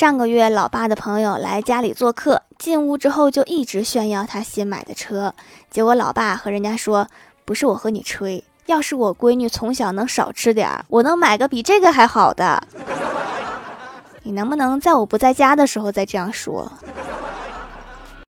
上个月，老爸的朋友来家里做客，进屋之后就一直炫耀他新买的车。结果老爸和人家说：“不是我和你吹，要是我闺女从小能少吃点儿，我能买个比这个还好的。”你能不能在我不在家的时候再这样说？